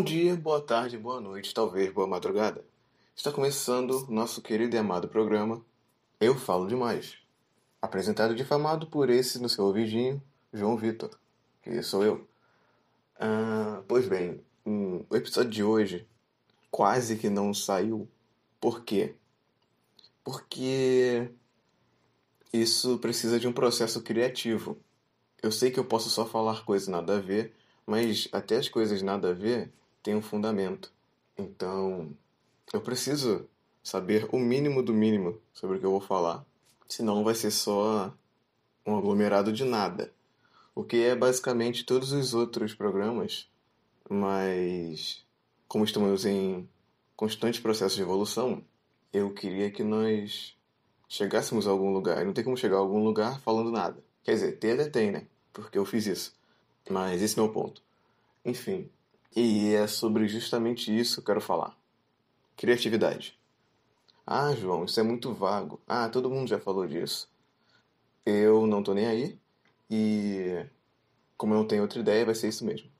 Bom dia, boa tarde, boa noite, talvez boa madrugada. Está começando nosso querido e amado programa Eu Falo Demais. Apresentado e difamado por esse no seu ouvidinho, João Vitor, que sou eu. Ah, pois bem, hum, o episódio de hoje quase que não saiu. Por quê? Porque isso precisa de um processo criativo. Eu sei que eu posso só falar coisas nada a ver, mas até as coisas nada a ver têm um fundamento. Então, eu preciso saber o mínimo do mínimo sobre o que eu vou falar. Senão vai ser só um aglomerado de nada. O que é basicamente todos os outros programas, mas como estamos em constante processo de evolução, eu queria que nós chegássemos a algum lugar. Não tem como chegar a algum lugar falando nada. Quer dizer, ter até tem, né? Porque eu fiz isso. Mas esse não é o ponto. Enfim, e é sobre justamente isso que eu quero falar. Criatividade. Ah, João, isso é muito vago. Ah, todo mundo já falou disso. Eu não tô nem aí. E como eu não tenho outra ideia, vai ser isso mesmo.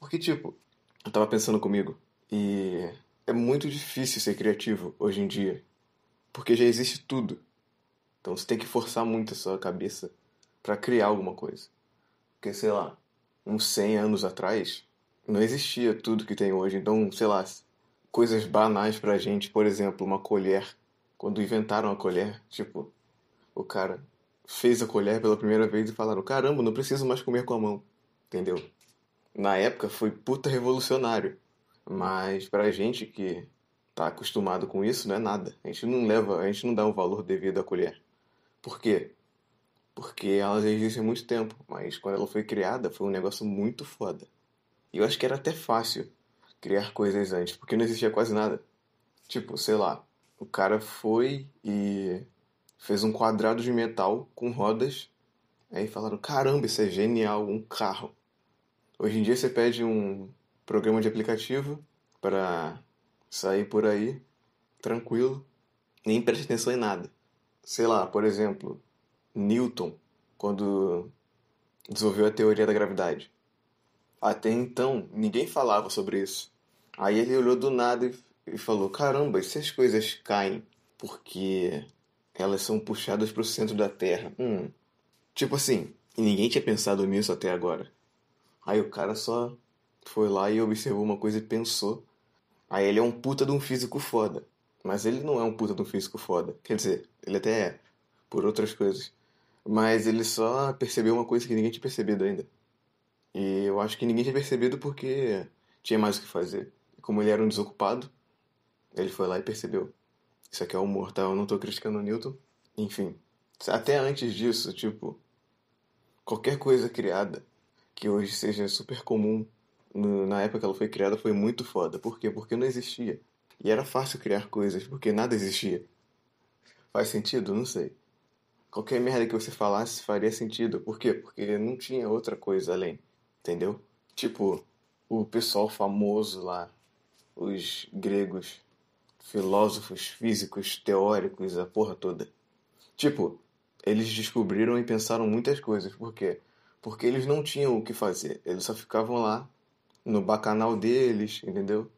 Porque, tipo, eu tava pensando comigo. E é muito difícil ser criativo hoje em dia. Porque já existe tudo. Então você tem que forçar muito a sua cabeça para criar alguma coisa. Porque, sei lá, uns 100 anos atrás, não existia tudo que tem hoje. Então, sei lá, coisas banais pra gente, por exemplo, uma colher. Quando inventaram a colher, tipo, o cara fez a colher pela primeira vez e falaram: caramba, não preciso mais comer com a mão. Entendeu? Na época foi puta revolucionário. Mas pra gente que tá acostumado com isso, não é nada. A gente não leva, a gente não dá um valor devido à colher. Por quê? Porque ela existe há muito tempo, mas quando ela foi criada foi um negócio muito foda. E eu acho que era até fácil criar coisas antes, porque não existia quase nada. Tipo, sei lá, o cara foi e fez um quadrado de metal com rodas. Aí falaram: caramba, isso é genial, um carro. Hoje em dia você pede um programa de aplicativo para sair por aí tranquilo, nem presta atenção em nada. Sei lá, por exemplo, Newton, quando desenvolveu a teoria da gravidade. Até então, ninguém falava sobre isso. Aí ele olhou do nada e falou: Caramba, e se as coisas caem porque elas são puxadas para o centro da Terra? Hum. Tipo assim, ninguém tinha pensado nisso até agora. Aí o cara só foi lá e observou uma coisa e pensou. Aí ele é um puta de um físico foda. Mas ele não é um puta de um físico foda. Quer dizer, ele até é, por outras coisas. Mas ele só percebeu uma coisa que ninguém tinha percebido ainda. E eu acho que ninguém tinha percebido porque tinha mais o que fazer. E como ele era um desocupado, ele foi lá e percebeu. Isso aqui é humor, tá? Eu não tô criticando o Newton. Enfim, até antes disso, tipo, qualquer coisa criada que hoje seja super comum, na época que ela foi criada, foi muito foda. Por quê? Porque não existia. E era fácil criar coisas, porque nada existia. Faz sentido? Não sei. Qualquer merda que você falasse faria sentido. Por quê? Porque não tinha outra coisa além. Entendeu? Tipo, o pessoal famoso lá, os gregos, filósofos, físicos, teóricos, a porra toda. Tipo, eles descobriram e pensaram muitas coisas. Por quê? Porque eles não tinham o que fazer. Eles só ficavam lá, no bacanal deles, entendeu?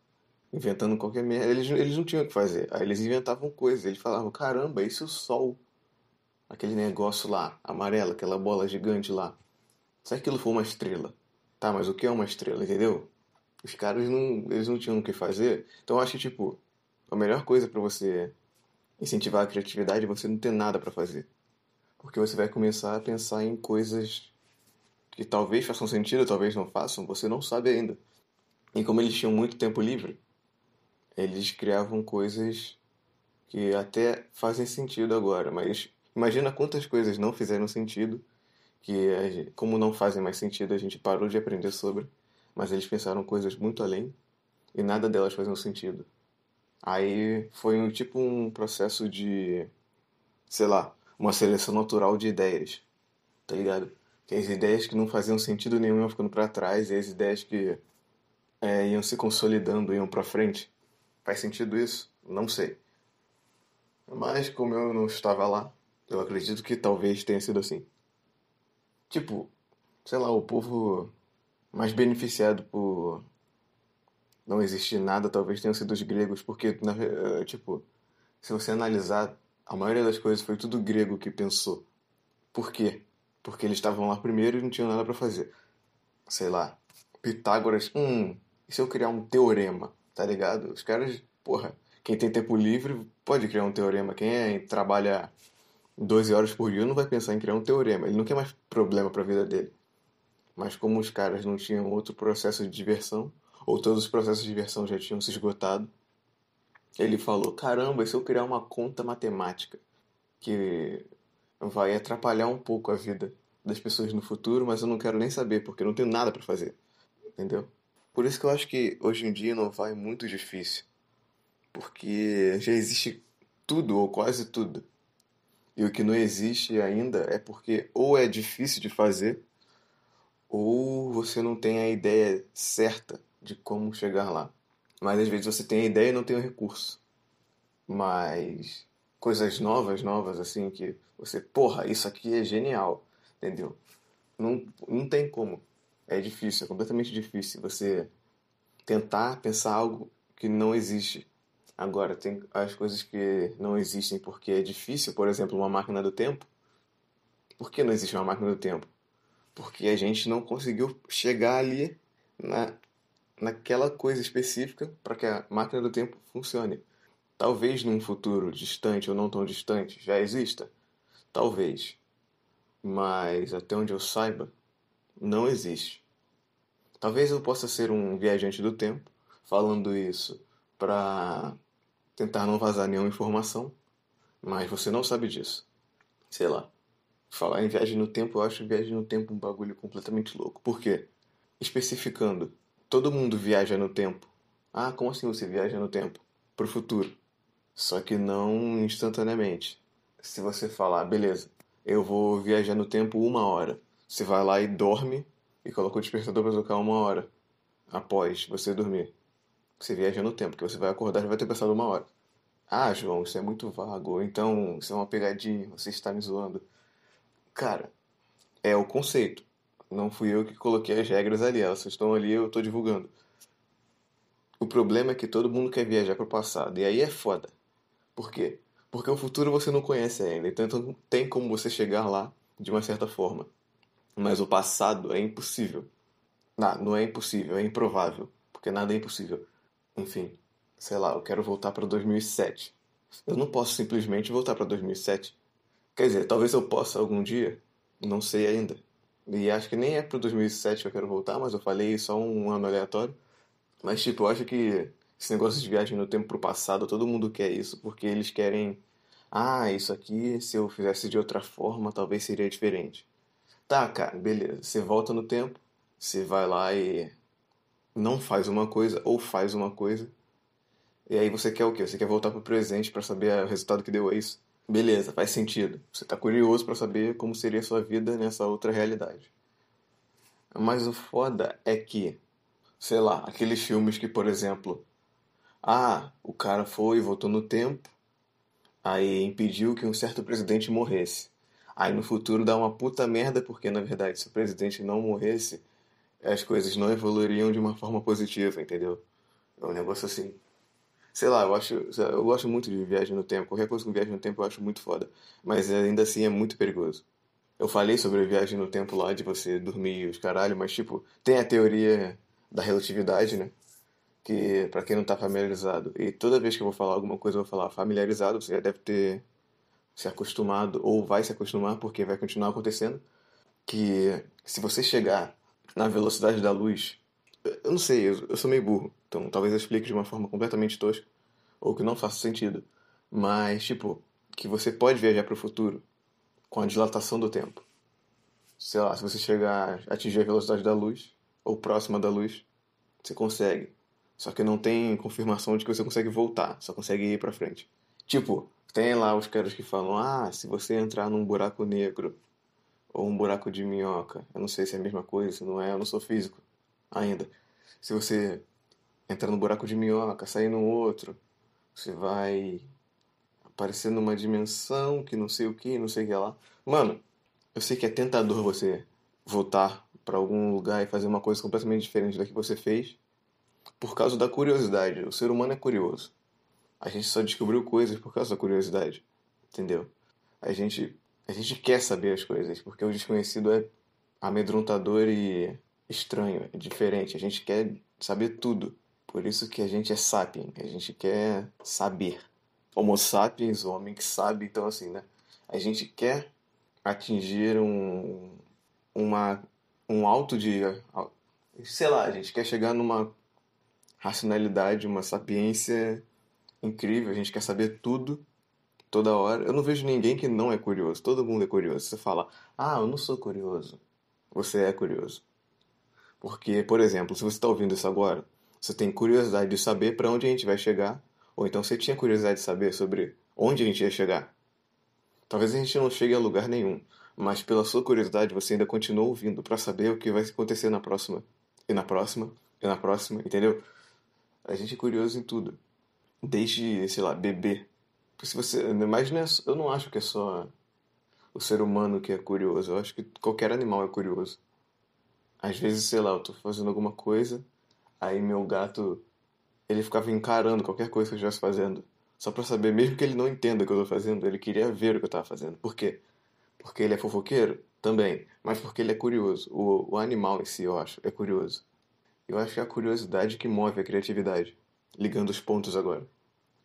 Inventando qualquer merda. Eles, eles não tinham o que fazer. Aí eles inventavam coisas. Eles falavam, caramba, isso é o sol. Aquele negócio lá, amarelo, aquela bola gigante lá. Se aquilo for uma estrela, Tá, mas o que é uma estrela, entendeu? Os caras não, eles não tinham o que fazer. Então eu acho que, tipo, a melhor coisa para você incentivar a criatividade é você não ter nada para fazer. Porque você vai começar a pensar em coisas que talvez façam sentido, talvez não façam, você não sabe ainda. E como eles tinham muito tempo livre, eles criavam coisas que até fazem sentido agora, mas imagina quantas coisas não fizeram sentido que como não fazem mais sentido, a gente parou de aprender sobre, mas eles pensaram coisas muito além e nada delas faziam sentido. Aí foi um, tipo um processo de, sei lá, uma seleção natural de ideias, tá ligado? Que as ideias que não faziam sentido nenhum iam ficando para trás e as ideias que é, iam se consolidando, iam para frente. Faz sentido isso? Não sei. Mas como eu não estava lá, eu acredito que talvez tenha sido assim. Tipo, sei lá, o povo mais beneficiado por não existir nada, talvez tenham sido os gregos, porque, na, eh, tipo, se você analisar, a maioria das coisas foi tudo grego que pensou. Por quê? Porque eles estavam lá primeiro e não tinham nada para fazer. Sei lá, Pitágoras, hum, e se eu criar um teorema, tá ligado? Os caras, porra, quem tem tempo livre pode criar um teorema. Quem é, trabalha 12 horas por dia não vai pensar em criar um teorema. Ele não quer mais problema para a vida dele. Mas como os caras não tinham outro processo de diversão, ou todos os processos de diversão já tinham se esgotado, ele falou: caramba, se eu criar uma conta matemática que vai atrapalhar um pouco a vida das pessoas no futuro, mas eu não quero nem saber porque eu não tenho nada para fazer, entendeu? Por isso que eu acho que hoje em dia não vai muito difícil, porque já existe tudo ou quase tudo. E o que não existe ainda é porque ou é difícil de fazer, ou você não tem a ideia certa de como chegar lá. Mas às vezes você tem a ideia e não tem o recurso. Mas coisas novas, novas, assim, que você, porra, isso aqui é genial, entendeu? Não, não tem como. É difícil, é completamente difícil você tentar pensar algo que não existe. Agora, tem as coisas que não existem porque é difícil, por exemplo, uma máquina do tempo. Por que não existe uma máquina do tempo? Porque a gente não conseguiu chegar ali na, naquela coisa específica para que a máquina do tempo funcione. Talvez num futuro distante ou não tão distante já exista. Talvez. Mas até onde eu saiba, não existe. Talvez eu possa ser um viajante do tempo, falando isso para tentar não vazar nenhuma informação, mas você não sabe disso. Sei lá. Falar em viagem no tempo, eu acho viagem no tempo um bagulho completamente louco. Por quê? Especificando, todo mundo viaja no tempo. Ah, como assim você viaja no tempo? Pro futuro. Só que não instantaneamente. Se você falar, beleza, eu vou viajar no tempo uma hora. Você vai lá e dorme e coloca o despertador para tocar uma hora após você dormir. Você viaja no tempo, que você vai acordar e vai ter passado uma hora. Ah, João, isso é muito vago. Então, isso é uma pegadinha, você está me zoando. Cara, é o conceito. Não fui eu que coloquei as regras ali, elas estão ali, eu estou divulgando. O problema é que todo mundo quer viajar para o passado, e aí é foda. Por quê? Porque o futuro você não conhece ainda, então tem como você chegar lá de uma certa forma. Mas o passado é impossível. Não, não é impossível, é improvável, porque nada é impossível. Enfim, sei lá, eu quero voltar para 2007. Eu não posso simplesmente voltar para 2007. Quer dizer, talvez eu possa algum dia, não sei ainda. E acho que nem é para 2007 que eu quero voltar, mas eu falei só um ano aleatório. Mas, tipo, eu acho que esse negócio de viagem no tempo pro passado, todo mundo quer isso, porque eles querem. Ah, isso aqui, se eu fizesse de outra forma, talvez seria diferente. Tá, cara, beleza. Você volta no tempo, você vai lá e não faz uma coisa ou faz uma coisa. E aí você quer o quê? Você quer voltar pro presente para saber o resultado que deu a isso? Beleza, faz sentido. Você tá curioso para saber como seria a sua vida nessa outra realidade. Mas o foda é que, sei lá, aqueles filmes que, por exemplo, ah, o cara foi e voltou no tempo, aí impediu que um certo presidente morresse. Aí no futuro dá uma puta merda, porque na verdade, se o presidente não morresse, as coisas não evoluiriam de uma forma positiva, entendeu? É um negócio assim. Sei lá, eu acho. Eu gosto muito de viagem no tempo. Qualquer coisa com viagem no tempo eu acho muito foda. Mas ainda assim é muito perigoso. Eu falei sobre a viagem no tempo lá, de você dormir os caralho, mas tipo, tem a teoria da relatividade, né? Que, para quem não tá familiarizado, e toda vez que eu vou falar alguma coisa, eu vou falar familiarizado, você já deve ter se acostumado, ou vai se acostumar, porque vai continuar acontecendo. Que se você chegar na velocidade da luz. Eu não sei, eu, sou meio burro, então talvez eu explique de uma forma completamente tosca, ou que não faça sentido. Mas, tipo, que você pode viajar para o futuro com a dilatação do tempo. Sei lá, se você chegar a atingir a velocidade da luz, ou próxima da luz, você consegue. Só que não tem confirmação de que você consegue voltar, só consegue ir para frente. Tipo, tem lá os caras que falam: ah, se você entrar num buraco negro ou um buraco de minhoca. Eu não sei se é a mesma coisa, se não é, eu não sou físico ainda. Se você entrar no buraco de minhoca, sair no outro, você vai aparecer numa dimensão que não sei o que, não sei o que lá. Mano, eu sei que é tentador você voltar para algum lugar e fazer uma coisa completamente diferente da que você fez. por causa da curiosidade. O ser humano é curioso. A gente só descobriu coisas por causa da curiosidade, entendeu? A gente a gente quer saber as coisas porque o desconhecido é amedrontador e estranho, é diferente. A gente quer saber tudo. Por isso que a gente é sapien, a gente quer saber. Homo sapiens, o homem que sabe, então assim, né? A gente quer atingir um, uma, um alto de. Sei lá, a gente quer chegar numa racionalidade, uma sapiência incrível, a gente quer saber tudo, toda hora. Eu não vejo ninguém que não é curioso, todo mundo é curioso. Você fala, ah, eu não sou curioso. Você é curioso. Porque, por exemplo, se você está ouvindo isso agora, você tem curiosidade de saber para onde a gente vai chegar, ou então você tinha curiosidade de saber sobre onde a gente ia chegar. Talvez a gente não chegue a lugar nenhum, mas pela sua curiosidade você ainda continua ouvindo para saber o que vai acontecer na próxima, e na próxima, e na próxima, entendeu? A gente é curioso em tudo. Desde, sei lá, bebê. Se você, mas não é, eu não acho que é só o ser humano que é curioso. Eu acho que qualquer animal é curioso. Às vezes, sei lá, eu tô fazendo alguma coisa, aí meu gato, ele ficava encarando qualquer coisa que eu estivesse fazendo. Só pra saber, mesmo que ele não entenda o que eu tô fazendo, ele queria ver o que eu tava fazendo. Por quê? Porque ele é fofoqueiro? Também. Mas porque ele é curioso. O, o animal em si, eu acho, é curioso. Eu acho que é a curiosidade que move a criatividade. Ligando os pontos agora.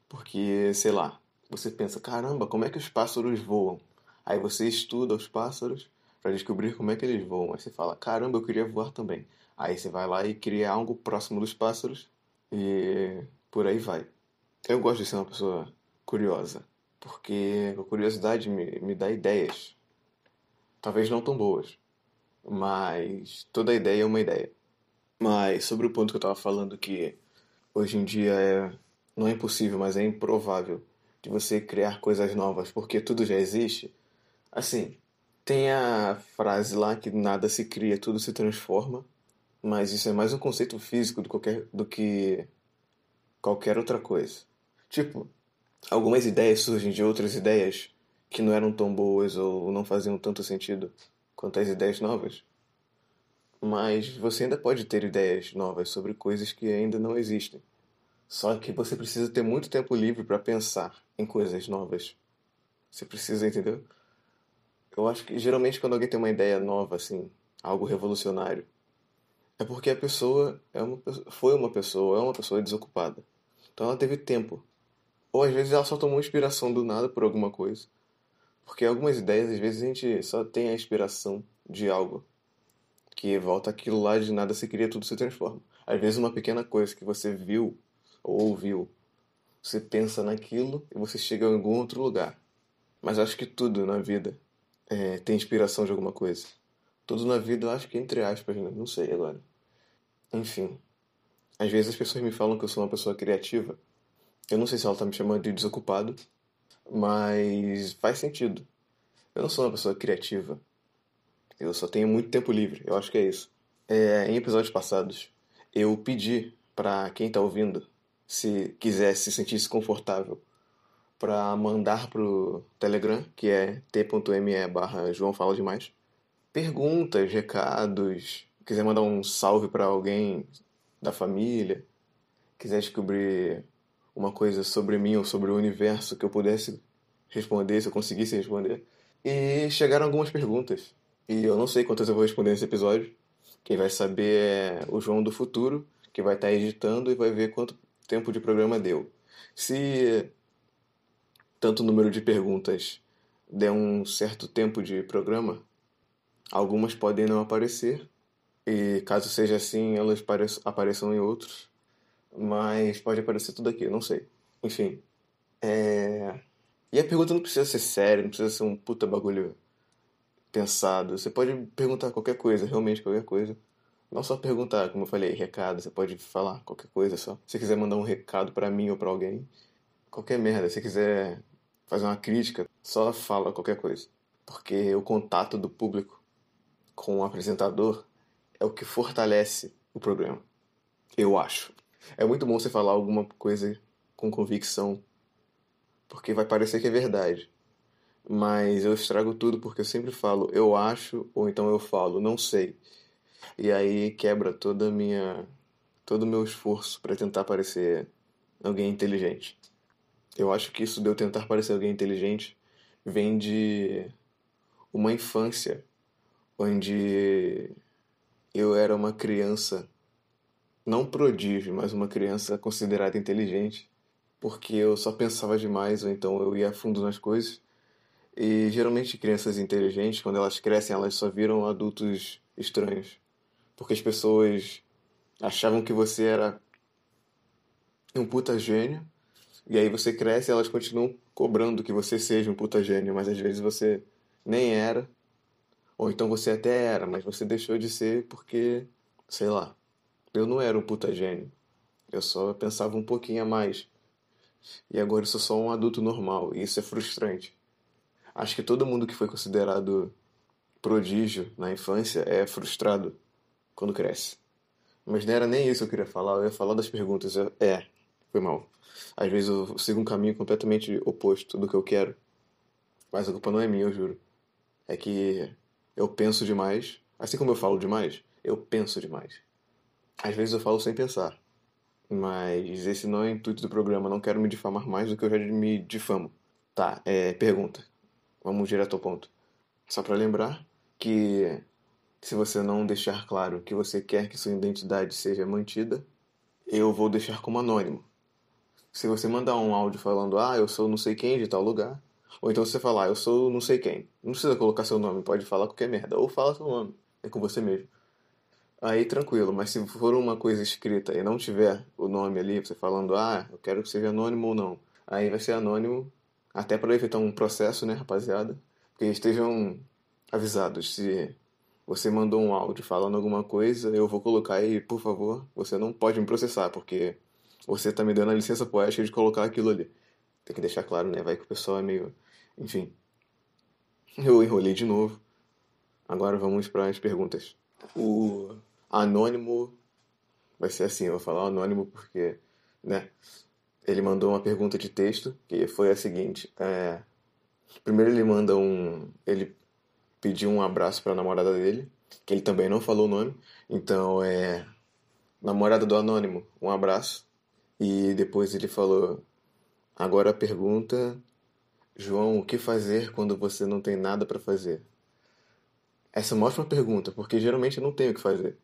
Porque, sei lá, você pensa, caramba, como é que os pássaros voam? Aí você estuda os pássaros para descobrir como é que eles voam. Aí você fala, caramba, eu queria voar também. Aí você vai lá e cria algo próximo dos pássaros e por aí vai. Eu gosto de ser uma pessoa curiosa, porque a curiosidade me, me dá ideias. Talvez não tão boas, mas toda ideia é uma ideia. Mas sobre o ponto que eu estava falando que hoje em dia é não é impossível, mas é improvável de você criar coisas novas, porque tudo já existe. Assim, tem a frase lá que nada se cria, tudo se transforma, mas isso é mais um conceito físico do, qualquer, do que qualquer outra coisa. Tipo, algumas ideias surgem de outras ideias que não eram tão boas ou não faziam tanto sentido quanto as ideias novas. Mas você ainda pode ter ideias novas sobre coisas que ainda não existem. Só que você precisa ter muito tempo livre para pensar em coisas novas. Você precisa, entendeu? Eu acho que geralmente quando alguém tem uma ideia nova, assim, algo revolucionário, é porque a pessoa é uma, foi uma pessoa, é uma pessoa desocupada. Então ela teve tempo. Ou às vezes ela só tomou inspiração do nada por alguma coisa. Porque algumas ideias, às vezes a gente só tem a inspiração de algo. Que volta aquilo lá de nada se cria, tudo se transforma. Às vezes uma pequena coisa que você viu ou ouviu, você pensa naquilo e você chega em algum outro lugar. Mas acho que tudo na vida é, tem inspiração de alguma coisa. Tudo na vida, eu acho que entre aspas, né? não sei agora. Enfim. Às vezes as pessoas me falam que eu sou uma pessoa criativa. Eu não sei se ela tá me chamando de desocupado, mas faz sentido. Eu não sou uma pessoa criativa. Eu só tenho muito tempo livre. Eu acho que é isso. É, em episódios passados, eu pedi para quem tá ouvindo, se quiser se sentir confortável para mandar pro Telegram, que é t.me barra João Fala Demais. Perguntas, recados, quiser mandar um salve para alguém da família, quiser descobrir uma coisa sobre mim ou sobre o universo que eu pudesse responder, se eu conseguisse responder. E chegaram algumas perguntas. E eu não sei quantas eu vou responder nesse episódio. Quem vai saber é o João do futuro, que vai estar editando e vai ver quanto tempo de programa deu. Se tanto número de perguntas der um certo tempo de programa, algumas podem não aparecer, e caso seja assim, elas apareçam em outros, mas pode aparecer tudo aqui, não sei. Enfim. É... E a pergunta não precisa ser séria, não precisa ser um puta bagulho pensado. Você pode perguntar qualquer coisa, realmente qualquer coisa. Não só perguntar, como eu falei, recado, você pode falar qualquer coisa só. Se quiser mandar um recado para mim ou para alguém, qualquer merda. Se quiser fazer uma crítica, só fala qualquer coisa. Porque o contato do público com o apresentador é o que fortalece o programa. Eu acho. É muito bom você falar alguma coisa com convicção, porque vai parecer que é verdade. Mas eu estrago tudo porque eu sempre falo eu acho ou então eu falo não sei. E aí quebra toda minha todo o meu esforço para tentar parecer alguém inteligente. Eu acho que isso de eu tentar parecer alguém inteligente vem de uma infância onde eu era uma criança, não prodígio, mas uma criança considerada inteligente, porque eu só pensava demais ou então eu ia a fundo nas coisas. E geralmente crianças inteligentes, quando elas crescem, elas só viram adultos estranhos. Porque as pessoas achavam que você era um puta gênio, e aí você cresce e elas continuam cobrando que você seja um puta gênio, mas às vezes você nem era, ou então você até era, mas você deixou de ser porque, sei lá, eu não era um puta gênio. Eu só pensava um pouquinho a mais. E agora eu sou só um adulto normal, e isso é frustrante. Acho que todo mundo que foi considerado prodígio na infância é frustrado quando cresce. Mas não era nem isso que eu queria falar, eu ia falar das perguntas. É, foi mal. Às vezes eu sigo um caminho completamente oposto do que eu quero. Mas a culpa não é minha, eu juro. É que eu penso demais. Assim como eu falo demais, eu penso demais. Às vezes eu falo sem pensar. Mas esse não é o intuito do programa. Não quero me difamar mais do que eu já me difamo. Tá, é, pergunta. Vamos direto ao ponto. Só para lembrar que se você não deixar claro que você quer que sua identidade seja mantida, eu vou deixar como anônimo. Se você mandar um áudio falando, ah, eu sou não sei quem de tal lugar, ou então você falar, ah, eu sou não sei quem, não precisa colocar seu nome, pode falar qualquer merda, ou fala seu nome, é com você mesmo. Aí tranquilo, mas se for uma coisa escrita e não tiver o nome ali, você falando, ah, eu quero que seja anônimo ou não, aí vai ser anônimo, até para evitar um processo, né, rapaziada? Porque estejam avisados, se você mandou um áudio falando alguma coisa, eu vou colocar aí, por favor, você não pode me processar, porque você tá me dando a licença poética de colocar aquilo ali. Tem que deixar claro, né? Vai que o pessoal é meio. Enfim. Eu enrolei de novo. Agora vamos para as perguntas. O anônimo vai ser assim, eu vou falar anônimo porque, né? Ele mandou uma pergunta de texto que foi a seguinte: é... primeiro ele manda um, ele pediu um abraço para a namorada dele, que ele também não falou o nome, então é namorada do anônimo, um abraço. E depois ele falou: Agora a pergunta, João, o que fazer quando você não tem nada para fazer? Essa é uma ótima pergunta, porque geralmente eu não tenho o que fazer.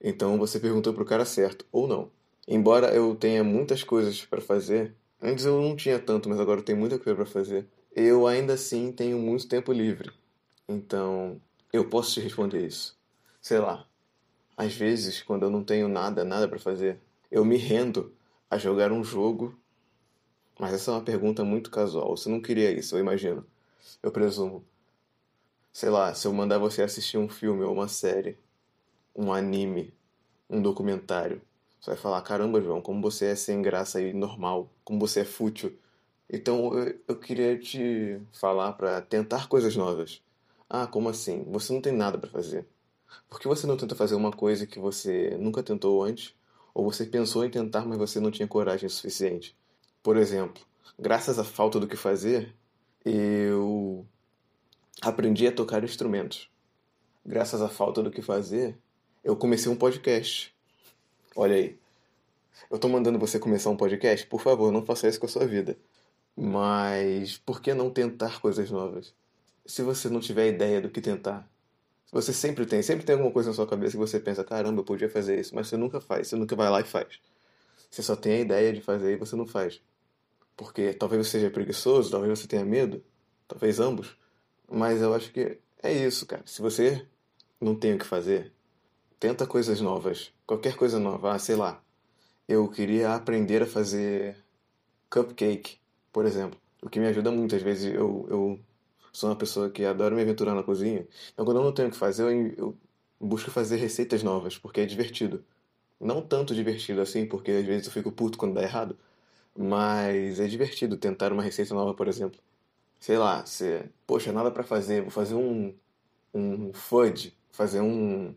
Então você perguntou pro cara certo, ou não. Embora eu tenha muitas coisas para fazer, antes eu não tinha tanto, mas agora eu tenho muita coisa para fazer. Eu ainda assim tenho muito tempo livre. Então, eu posso te responder isso. Sei lá. Às vezes, quando eu não tenho nada, nada para fazer, eu me rendo a jogar um jogo. Mas essa é uma pergunta muito casual. Você não queria isso, eu imagino. Eu presumo. Sei lá, se eu mandar você assistir um filme ou uma série, um anime, um documentário, você vai falar: caramba, João, como você é sem graça e normal, como você é fútil. Então eu, eu queria te falar para tentar coisas novas. Ah, como assim? Você não tem nada para fazer. Por que você não tenta fazer uma coisa que você nunca tentou antes ou você pensou em tentar, mas você não tinha coragem suficiente. Por exemplo, graças à falta do que fazer, eu aprendi a tocar instrumentos. Graças à falta do que fazer, eu comecei um podcast. Olha aí. Eu tô mandando você começar um podcast? Por favor, não faça isso com a sua vida. Mas por que não tentar coisas novas? Se você não tiver ideia do que tentar, você sempre tem, sempre tem alguma coisa na sua cabeça que você pensa, caramba, eu podia fazer isso, mas você nunca faz, você nunca vai lá e faz. Você só tem a ideia de fazer e você não faz. Porque talvez você seja preguiçoso, talvez você tenha medo, talvez ambos. Mas eu acho que é isso, cara. Se você não tem o que fazer, tenta coisas novas. Qualquer coisa nova. Ah, sei lá. Eu queria aprender a fazer cupcake, por exemplo. O que me ajuda muito. Às vezes eu, eu sou uma pessoa que adora me aventurar na cozinha. Então, quando eu não tenho o que fazer, eu, busco fazer receitas novas, porque é divertido. Não tanto divertido assim, porque às vezes eu fico puto quando dá errado. Mas é divertido tentar uma receita nova, por exemplo. Sei lá, você, poxa, nada para fazer, vou fazer um um fudge, fazer um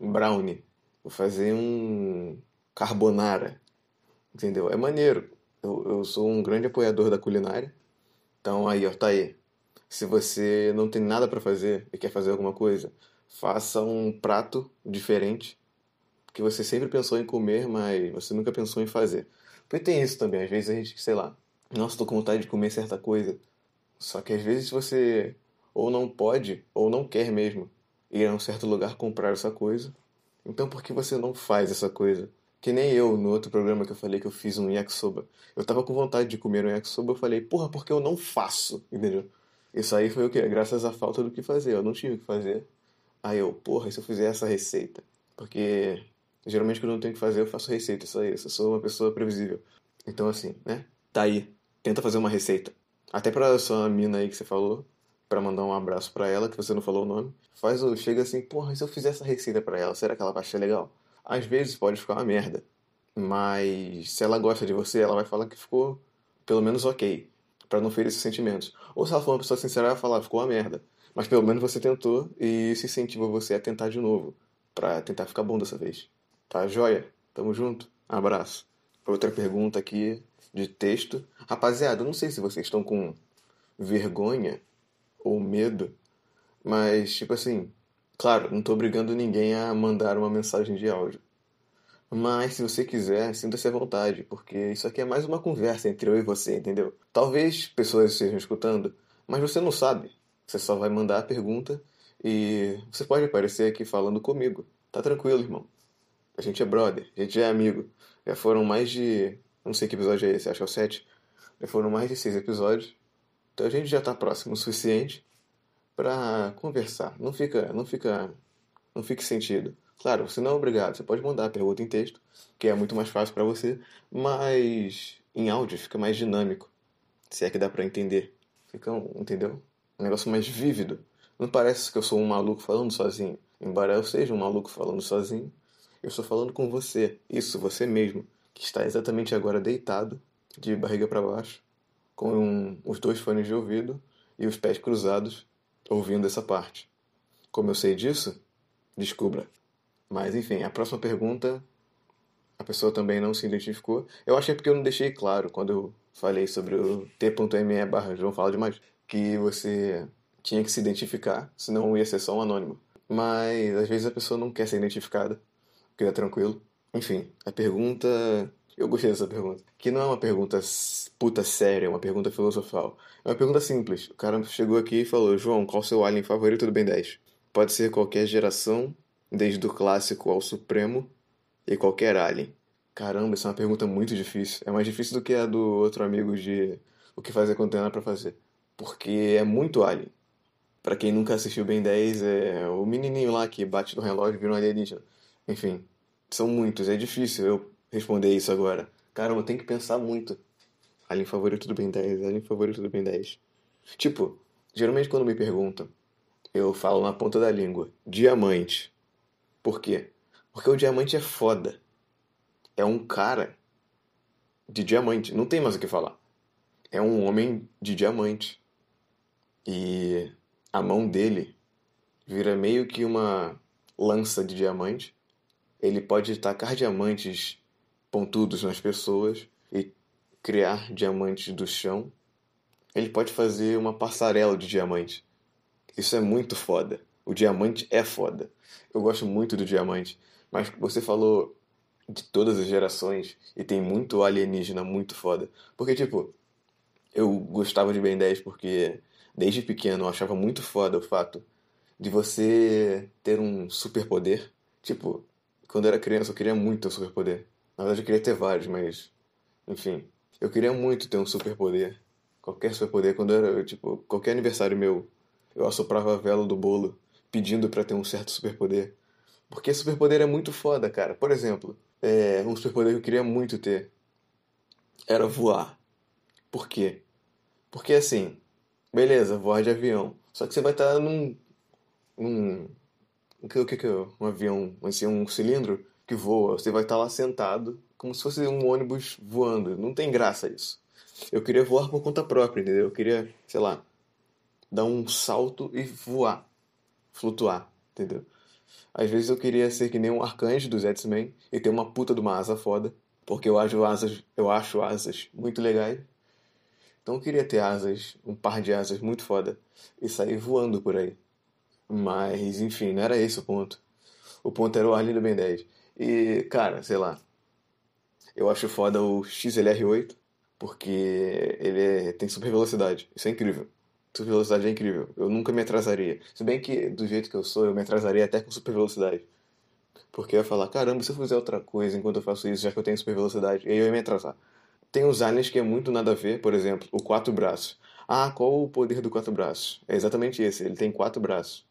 brownie, vou fazer um carbonara. Entendeu? É maneiro. Eu, eu sou um grande apoiador da culinária. Então aí, ó, tá aí. Se você não tem nada para fazer e quer fazer alguma coisa, faça um prato diferente Porque você sempre pensou em comer, mas você nunca pensou em fazer. Porque tem isso também, às vezes a gente, sei lá, nossa, tô com vontade de comer certa coisa. Só que às vezes você ou não pode, ou não quer mesmo ir a um certo lugar comprar essa coisa. Então por que você não faz essa coisa? Que nem eu, no outro programa que eu falei que eu fiz um yakisoba. Eu tava com vontade de comer um yakisoba, eu falei, porra, porque eu não faço, entendeu? Isso aí foi o quê? Graças à falta do que fazer. Eu não tinha o que fazer. Aí eu, porra, e se eu fizer essa receita? Porque geralmente quando eu não tenho o que fazer, eu faço receita, só isso. Eu sou uma pessoa previsível. Então assim, né? Tá aí. Tenta fazer uma receita. Até pra sua mina aí que você falou, para mandar um abraço para ela, que você não falou o nome. Faz o chega assim, porra, e se eu fizer essa receita para ela, será que ela vai achar legal? Às vezes pode ficar uma merda, mas se ela gosta de você, ela vai falar que ficou pelo menos ok, para não ferir esses sentimentos. Ou se ela for uma pessoa sincera, ela vai falar, ficou uma merda. Mas pelo menos você tentou e isso incentiva você a tentar de novo, para tentar ficar bom dessa vez. Tá joia? Tamo junto? Abraço. Outra pergunta aqui de texto. Rapaziada, eu não sei se vocês estão com vergonha ou medo, mas tipo assim, claro, não tô obrigando ninguém a mandar uma mensagem de áudio. Mas se você quiser, sinta-se à vontade, porque isso aqui é mais uma conversa entre eu e você, entendeu? Talvez pessoas estejam escutando, mas você não sabe. Você só vai mandar a pergunta e você pode aparecer aqui falando comigo. Tá tranquilo, irmão. A gente é brother, a gente é amigo. Já foram mais de. Não sei que episódio é esse, acho que é o 7. Já foram mais de seis episódios. Então a gente já está próximo o suficiente para conversar. Não fica, não fica, não fique sentido. Claro, você não é obrigado. Você pode mandar a pergunta em texto, que é muito mais fácil para você, mas em áudio fica mais dinâmico. Se é que dá para entender. Fica, entendeu? Um negócio mais vívido. Não parece que eu sou um maluco falando sozinho. Embora eu seja um maluco falando sozinho, eu estou falando com você. Isso, você mesmo, que está exatamente agora deitado, de barriga para baixo, com os dois fones de ouvido e os pés cruzados, ouvindo essa parte. Como eu sei disso? Descubra. Mas enfim, a próxima pergunta, a pessoa também não se identificou. Eu achei porque eu não deixei claro quando eu falei sobre o t.me barra João Fala Demais, que você tinha que se identificar, senão ia ser só um anônimo. Mas às vezes a pessoa não quer ser identificada, queria tranquilo. Enfim, a pergunta eu gostei dessa pergunta. Que não é uma pergunta puta séria, é uma pergunta filosofal. É uma pergunta simples. O cara chegou aqui e falou: João, qual seu alien favorito do Ben 10? Pode ser qualquer geração, desde o clássico ao supremo, e qualquer alien. Caramba, essa é uma pergunta muito difícil. É mais difícil do que a do outro amigo de o que fazer quando tem nada pra fazer. Porque é muito alien. Para quem nunca assistiu Ben 10, é o menininho lá que bate no relógio e vira um alienígena. Enfim, são muitos. É difícil eu responder isso agora. Caramba, tem que pensar muito. Alien favorito do Ben 10, alien favorito do Ben 10. Tipo, geralmente quando me perguntam, eu falo na ponta da língua, diamante. Por quê? Porque o diamante é foda. É um cara de diamante. Não tem mais o que falar. É um homem de diamante. E a mão dele vira meio que uma lança de diamante. Ele pode tacar diamantes pontudos nas pessoas e criar diamantes do chão. Ele pode fazer uma passarela de diamante. Isso é muito foda. O diamante é foda. Eu gosto muito do diamante. Mas você falou de todas as gerações e tem muito alienígena muito foda. Porque, tipo, eu gostava de Ben 10 porque desde pequeno eu achava muito foda o fato de você ter um superpoder. Tipo, quando eu era criança eu queria muito um superpoder. Na verdade, eu queria ter vários, mas. Enfim. Eu queria muito ter um superpoder. Qualquer superpoder. Quando era, tipo, qualquer aniversário meu, eu assoprava a vela do bolo pedindo para ter um certo superpoder. Porque superpoder é muito foda, cara. Por exemplo, é, um superpoder que eu queria muito ter era voar. Por quê? Porque assim, beleza, voar de avião. Só que você vai estar num. num. O que, o que, é? Um avião, assim, um cilindro que voa, você vai estar lá sentado, como se fosse um ônibus voando. Não tem graça isso. Eu queria voar por conta própria, entendeu? Eu queria, sei lá, dar um salto e voar, flutuar, entendeu? Às vezes eu queria ser que nem um arcanjo dos X-Men e ter uma puta de uma asa foda, porque eu acho asas, eu acho asas muito legais. Então eu queria ter asas, um par de asas muito foda e sair voando por aí. Mas, enfim, não era esse o ponto. O ponto era o Arlindo Ben 10. E, cara, sei lá. Eu acho foda o XLR8, porque ele é, tem super velocidade. Isso é incrível. Super velocidade é incrível. Eu nunca me atrasaria. Se bem que, do jeito que eu sou, eu me atrasaria até com super velocidade. Porque eu ia falar, caramba, se eu fizer outra coisa enquanto eu faço isso, já que eu tenho super velocidade, aí eu ia me atrasar. Tem os aliens que é muito nada a ver, por exemplo, o quatro braços. Ah, qual o poder do quatro braços? É exatamente esse, ele tem quatro braços.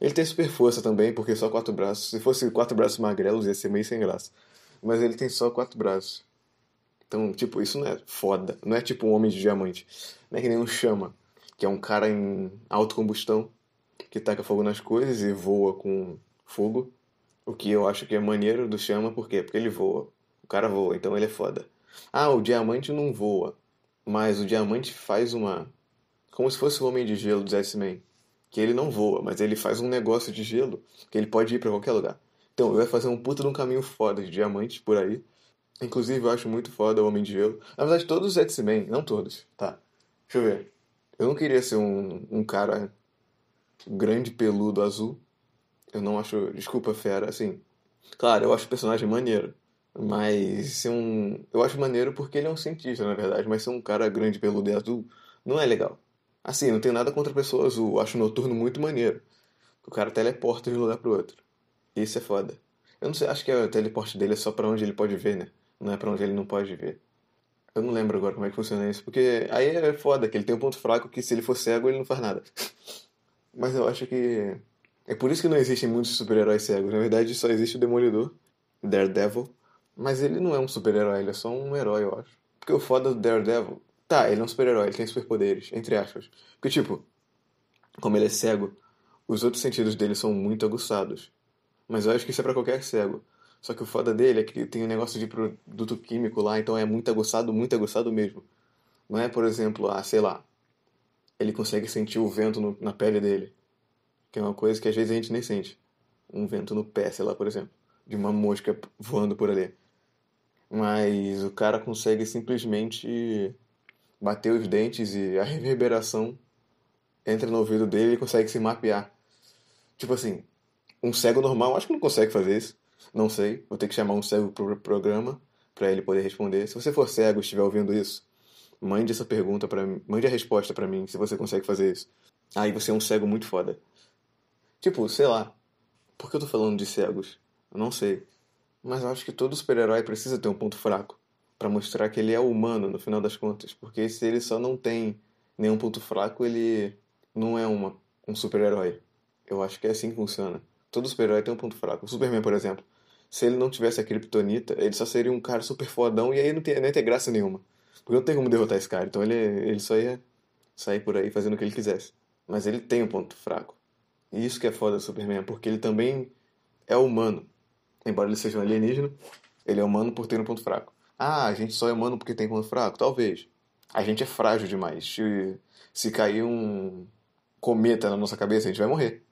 Ele tem super força também, porque só quatro braços. Se fosse quatro braços magrelos, ia ser meio sem graça. Mas ele tem só quatro braços. Então, tipo, isso não é foda. Não é tipo um homem de diamante. Não é que nem um chama, que é um cara em autocombustão, que taca fogo nas coisas e voa com fogo. O que eu acho que é maneiro do chama, por quê? Porque ele voa. O cara voa, então ele é foda. Ah, o diamante não voa. Mas o diamante faz uma. Como se fosse o homem de gelo do X-Men. Que ele não voa, mas ele faz um negócio de gelo que ele pode ir para qualquer lugar. Então, eu ia fazer um puta de um caminho foda de diamante por aí. Inclusive, eu acho muito foda o Homem de Gelo. Na verdade, todos os X-Men, não todos, tá? Deixa eu ver. Eu não queria ser um, um cara grande, peludo, azul. Eu não acho. Desculpa, fera, assim. Claro, eu acho o personagem maneiro. Mas ser um. Eu acho maneiro porque ele é um cientista, na verdade. Mas ser um cara grande, peludo e azul não é legal. Assim, não tenho nada contra a pessoa azul. Eu acho o noturno muito maneiro. O cara teleporta de um lugar pro outro. Isso é foda. Eu não sei, acho que o teleporte dele é só para onde ele pode ver, né? Não é para onde ele não pode ver. Eu não lembro agora como é que funciona isso. Porque aí é foda, que ele tem um ponto fraco que se ele for cego ele não faz nada. Mas eu acho que. É por isso que não existem muitos super-heróis cegos. Na verdade só existe o Demolidor, Daredevil. Mas ele não é um super-herói, ele é só um herói, eu acho. Porque o foda do Daredevil. Tá, ele é um super-herói, ele tem superpoderes, entre aspas. Porque, tipo, como ele é cego, os outros sentidos dele são muito aguçados. Mas eu acho que isso é pra qualquer cego. Só que o foda dele é que tem um negócio de produto químico lá, então é muito aguçado, muito aguçado mesmo. Não é, por exemplo, ah, sei lá, ele consegue sentir o vento no, na pele dele. Que é uma coisa que às vezes a gente nem sente. Um vento no pé, sei lá, por exemplo. De uma mosca voando por ali. Mas o cara consegue simplesmente bater os dentes e a reverberação entra no ouvido dele e consegue se mapear. Tipo assim, um cego normal acho que não consegue fazer isso. Não sei, vou ter que chamar um cego pro programa para ele poder responder. Se você for cego e estiver ouvindo isso, mande essa pergunta para mim, mande a resposta para mim se você consegue fazer isso. Aí você é um cego muito foda. Tipo, sei lá. Por que eu tô falando de cegos? Eu não sei. Mas eu acho que todo super-herói precisa ter um ponto fraco para mostrar que ele é humano no final das contas, porque se ele só não tem nenhum ponto fraco, ele não é uma, um super-herói. Eu acho que é assim que funciona. Todo super-herói tem um ponto fraco. O Superman, por exemplo, se ele não tivesse a Kryptonita, ele só seria um cara super fodão e aí não ia nem ter graça nenhuma. Porque não tem como derrotar esse cara. Então ele, ele só ia sair por aí fazendo o que ele quisesse. Mas ele tem um ponto fraco. E isso que é foda do Superman, porque ele também é humano. Embora ele seja um alienígena, ele é humano por ter um ponto fraco. Ah, a gente só é humano porque tem ponto fraco? Talvez. A gente é frágil demais. Se, se cair um cometa na nossa cabeça, a gente vai morrer.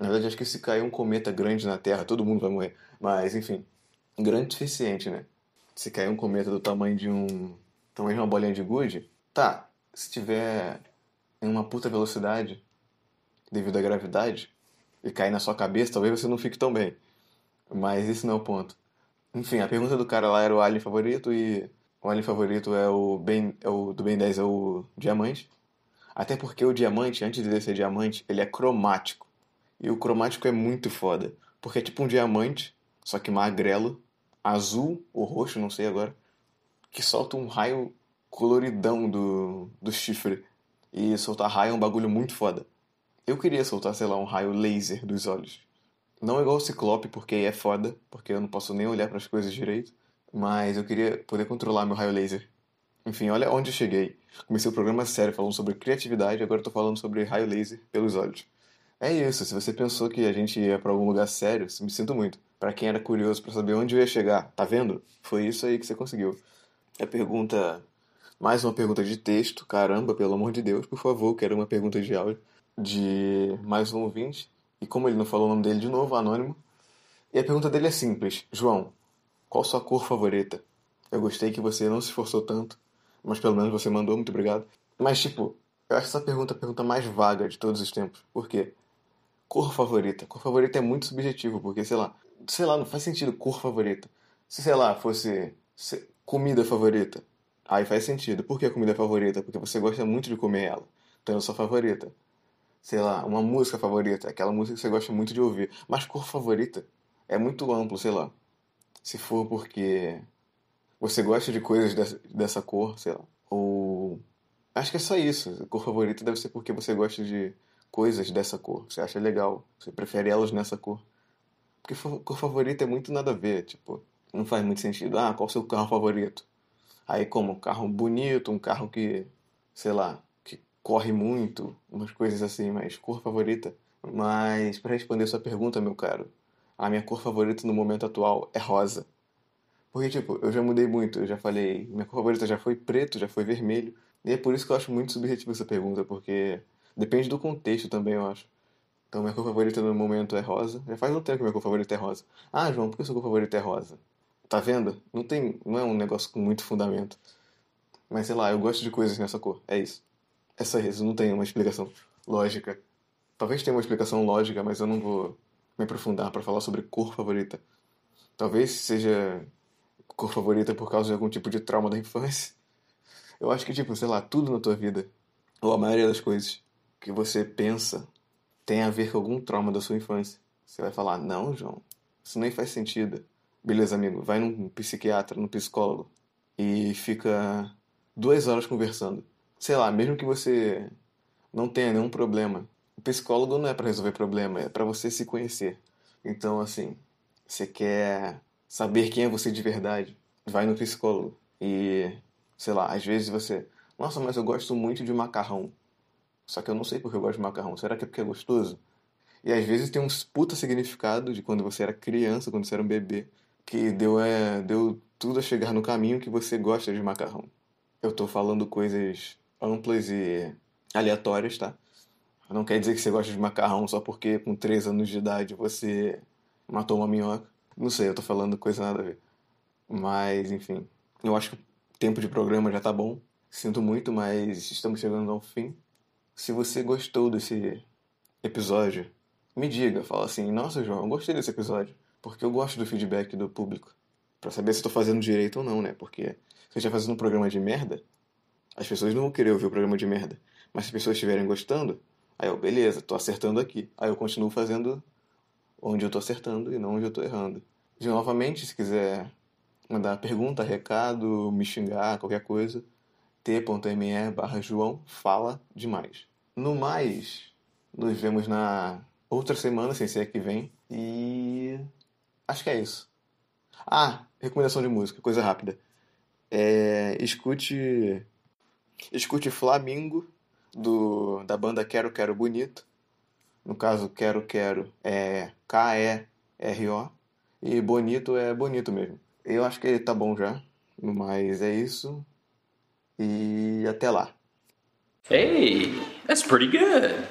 Na verdade, acho que se cair um cometa grande na Terra, todo mundo vai morrer. Mas, enfim, grande o suficiente, né? Se cair um cometa do tamanho de um. tamanho de uma bolinha de gude, tá. Se tiver em uma puta velocidade, devido à gravidade, e cair na sua cabeça, talvez você não fique tão bem. Mas esse não é o ponto. Enfim, a pergunta do cara lá era o alien favorito e o alien favorito é o Ben, é o do Ben 10 é o diamante. Até porque o diamante, antes de ser diamante, ele é cromático. E o cromático é muito foda. Porque é tipo um diamante, só que magrelo, azul ou roxo, não sei agora, que solta um raio coloridão do, do chifre. E soltar raio é um bagulho muito foda. Eu queria soltar, sei lá, um raio laser dos olhos. Não igual o Ciclope, porque é foda, porque eu não posso nem olhar para as coisas direito. Mas eu queria poder controlar meu raio laser. Enfim, olha onde eu cheguei. Comecei o programa sério falando sobre criatividade, agora eu tô falando sobre raio laser pelos olhos. É isso, se você pensou que a gente ia para algum lugar sério, me sinto muito. Para quem era curioso para saber onde eu ia chegar, tá vendo? Foi isso aí que você conseguiu. A pergunta. Mais uma pergunta de texto, caramba, pelo amor de Deus, por favor, quero uma pergunta de áudio de mais um ouvinte. E como ele não falou o nome dele de novo, anônimo. E a pergunta dele é simples: João, qual sua cor favorita? Eu gostei que você não se esforçou tanto, mas pelo menos você mandou, muito obrigado. Mas, tipo, eu acho essa pergunta a pergunta mais vaga de todos os tempos. Por quê? Cor favorita. Cor favorita é muito subjetivo, porque, sei lá, sei lá, não faz sentido cor favorita. Se, sei lá, fosse comida favorita, aí faz sentido. Por que a comida favorita? Porque você gosta muito de comer ela. Então é sua favorita. Sei lá, uma música favorita, aquela música que você gosta muito de ouvir. Mas cor favorita é muito amplo, sei lá. Se for porque você gosta de coisas dessa, dessa cor, sei lá. Ou. Acho que é só isso. Cor favorita deve ser porque você gosta de coisas dessa cor. Você acha legal. Você prefere elas nessa cor. Porque cor favorita é muito nada a ver. Tipo, não faz muito sentido. Ah, qual o seu carro favorito? Aí, como? Um carro bonito, um carro que, sei lá, que corre muito, umas coisas assim, mas cor favorita. Mas, para responder sua pergunta, meu caro, a minha cor favorita no momento atual é rosa. Porque, tipo, eu já mudei muito, eu já falei, minha cor favorita já foi preto, já foi vermelho. E é por isso que eu acho muito subjetivo essa pergunta, porque depende do contexto também, eu acho. Então, minha cor favorita no momento é rosa. Já faz um tempo que minha cor favorita é rosa. Ah, João, por que sua cor favorita é rosa? Tá vendo? Não tem, não é um negócio com muito fundamento. Mas sei lá, eu gosto de coisas nessa cor. É isso. É só isso, não tem uma explicação lógica. Talvez tenha uma explicação lógica, mas eu não vou me aprofundar para falar sobre cor favorita. Talvez seja cor favorita por causa de algum tipo de trauma da infância. Eu acho que, tipo, sei lá, tudo na tua vida, ou a maioria das coisas que você pensa, tem a ver com algum trauma da sua infância. Você vai falar, não, João, isso nem faz sentido. Beleza, amigo, vai num psiquiatra, num psicólogo e fica duas horas conversando. Sei lá, mesmo que você não tenha nenhum problema, o psicólogo não é para resolver problema, é para você se conhecer. Então, assim, você quer saber quem é você de verdade, vai no psicólogo. E, sei lá, às vezes você. Nossa, mas eu gosto muito de macarrão. Só que eu não sei porque eu gosto de macarrão. Será que é porque é gostoso? E às vezes tem um puta significado de quando você era criança, quando você era um bebê, que deu, é, deu tudo a chegar no caminho que você gosta de macarrão. Eu tô falando coisas amplas e aleatórias, tá? Não quer dizer que você gosta de macarrão só porque com 3 anos de idade você matou uma minhoca. Não sei, eu tô falando coisa nada a ver. Mas, enfim. Eu acho que o tempo de programa já tá bom. Sinto muito, mas estamos chegando ao fim. Se você gostou desse episódio, me diga. Fala assim: Nossa, João, eu gostei desse episódio. Porque eu gosto do feedback do público. Pra saber se tô fazendo direito ou não, né? Porque se eu estiver fazendo um programa de merda, as pessoas não vão querer ouvir o programa de merda. Mas se as pessoas estiverem gostando, aí eu, beleza, tô acertando aqui. Aí eu continuo fazendo onde eu tô acertando e não onde eu tô errando. De novamente, se quiser mandar pergunta, recado, me xingar, qualquer coisa, t.me barra João fala demais. No mais, nos vemos na outra semana, sem ser que vem, e acho que é isso. Ah, recomendação de música, coisa rápida. É, escute escute Flamingo do da banda Quero Quero Bonito. No caso, Quero Quero é K E R O e bonito é bonito mesmo. Eu acho que ele tá bom já. Mas é isso. E até lá. Hey, that's pretty good.